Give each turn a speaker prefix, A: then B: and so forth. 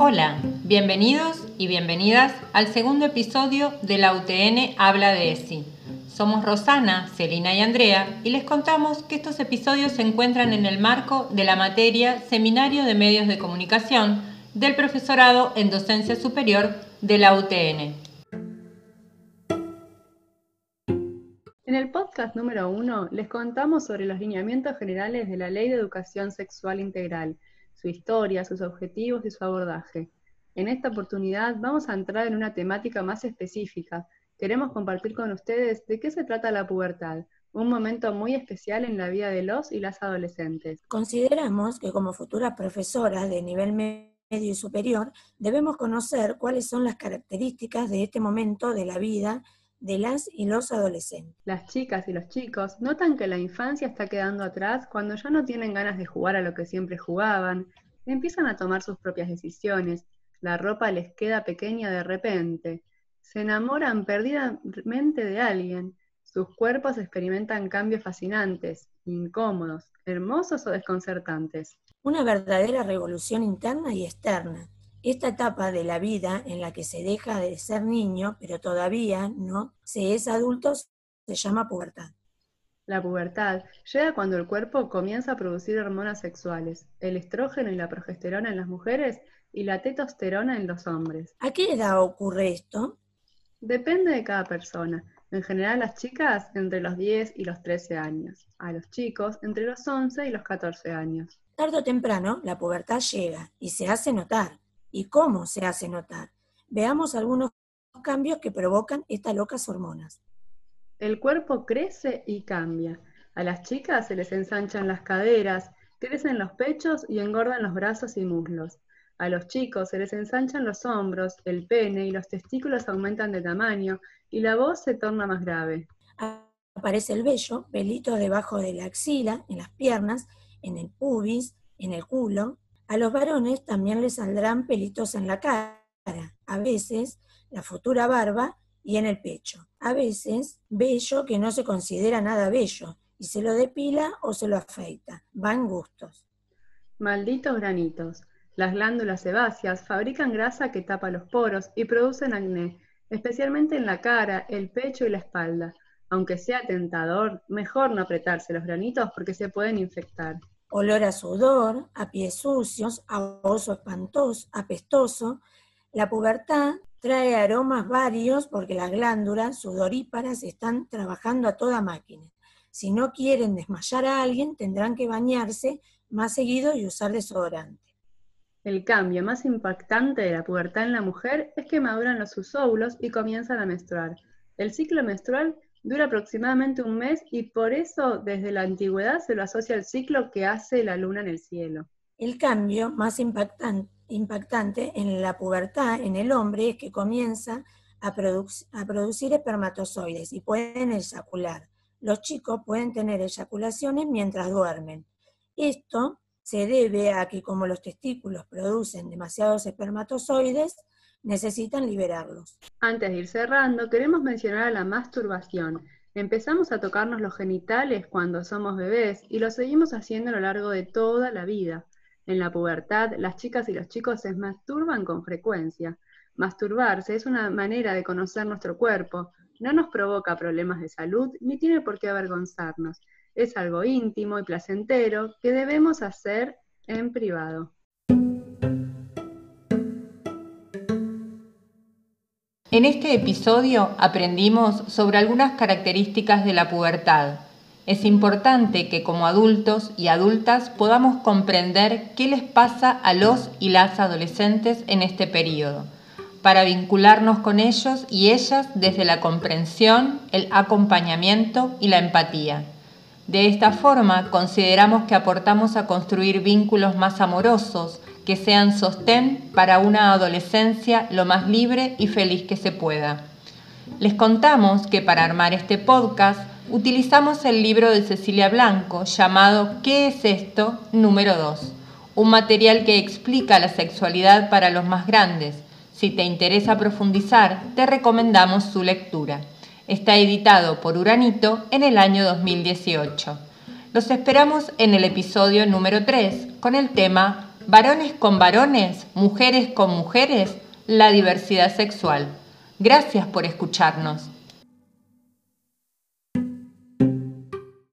A: Hola, bienvenidos y bienvenidas al segundo episodio de la UTN Habla de ESI. Somos Rosana, Celina y Andrea y les contamos que estos episodios se encuentran en el marco de la materia Seminario de Medios de Comunicación del Profesorado en Docencia Superior de la UTN.
B: En el podcast número uno les contamos sobre los lineamientos generales de la Ley de Educación Sexual Integral, su historia, sus objetivos y su abordaje. En esta oportunidad vamos a entrar en una temática más específica. Queremos compartir con ustedes de qué se trata la pubertad, un momento muy especial en la vida de los y las adolescentes.
C: Consideramos que como futuras profesoras de nivel medio y superior debemos conocer cuáles son las características de este momento de la vida de las y los adolescentes.
B: Las chicas y los chicos notan que la infancia está quedando atrás cuando ya no tienen ganas de jugar a lo que siempre jugaban, empiezan a tomar sus propias decisiones, la ropa les queda pequeña de repente, se enamoran perdidamente de alguien, sus cuerpos experimentan cambios fascinantes, incómodos, hermosos o desconcertantes.
C: Una verdadera revolución interna y externa esta etapa de la vida en la que se deja de ser niño, pero todavía no se es adulto, se llama pubertad.
B: La pubertad llega cuando el cuerpo comienza a producir hormonas sexuales, el estrógeno y la progesterona en las mujeres y la testosterona en los hombres.
C: ¿A qué edad ocurre esto?
B: Depende de cada persona. En general las chicas entre los 10 y los 13 años, a los chicos entre los 11 y los 14 años.
C: Tardo o temprano la pubertad llega y se hace notar y cómo se hace notar. Veamos algunos cambios que provocan estas locas hormonas.
B: El cuerpo crece y cambia. A las chicas se les ensanchan las caderas, crecen los pechos y engordan los brazos y muslos. A los chicos se les ensanchan los hombros, el pene y los testículos aumentan de tamaño y la voz se torna más grave.
C: Aparece el vello, pelito debajo de la axila, en las piernas, en el pubis, en el culo, a los varones también les saldrán pelitos en la cara, a veces la futura barba y en el pecho. A veces bello que no se considera nada bello y se lo depila o se lo afeita. Van gustos.
B: Malditos granitos. Las glándulas sebáceas fabrican grasa que tapa los poros y producen acné, especialmente en la cara, el pecho y la espalda. Aunque sea tentador, mejor no apretarse los granitos porque se pueden infectar
C: olor a sudor, a pies sucios, a oso espantoso, apestoso. La pubertad trae aromas varios porque las glándulas sudoríparas están trabajando a toda máquina. Si no quieren desmayar a alguien, tendrán que bañarse más seguido y usar desodorante.
B: El cambio más impactante de la pubertad en la mujer es que maduran los sus óvulos y comienzan a menstruar. El ciclo menstrual Dura aproximadamente un mes y por eso desde la antigüedad se lo asocia al ciclo que hace la luna en el cielo.
C: El cambio más impactante en la pubertad en el hombre es que comienza a, a producir espermatozoides y pueden eyacular. Los chicos pueden tener eyaculaciones mientras duermen. Esto se debe a que como los testículos producen demasiados espermatozoides, necesitan liberarlos.
B: Antes de ir cerrando, queremos mencionar a la masturbación. Empezamos a tocarnos los genitales cuando somos bebés y lo seguimos haciendo a lo largo de toda la vida. En la pubertad, las chicas y los chicos se masturban con frecuencia. Masturbarse es una manera de conocer nuestro cuerpo, no nos provoca problemas de salud ni tiene por qué avergonzarnos. Es algo íntimo y placentero que debemos hacer en privado.
A: En este episodio aprendimos sobre algunas características de la pubertad. Es importante que como adultos y adultas podamos comprender qué les pasa a los y las adolescentes en este periodo, para vincularnos con ellos y ellas desde la comprensión, el acompañamiento y la empatía. De esta forma, consideramos que aportamos a construir vínculos más amorosos, que sean sostén para una adolescencia lo más libre y feliz que se pueda. Les contamos que para armar este podcast utilizamos el libro de Cecilia Blanco llamado ¿Qué es esto? número 2, un material que explica la sexualidad para los más grandes. Si te interesa profundizar, te recomendamos su lectura. Está editado por Uranito en el año 2018. Los esperamos en el episodio número 3 con el tema varones con varones, mujeres con mujeres, la diversidad sexual. Gracias por escucharnos.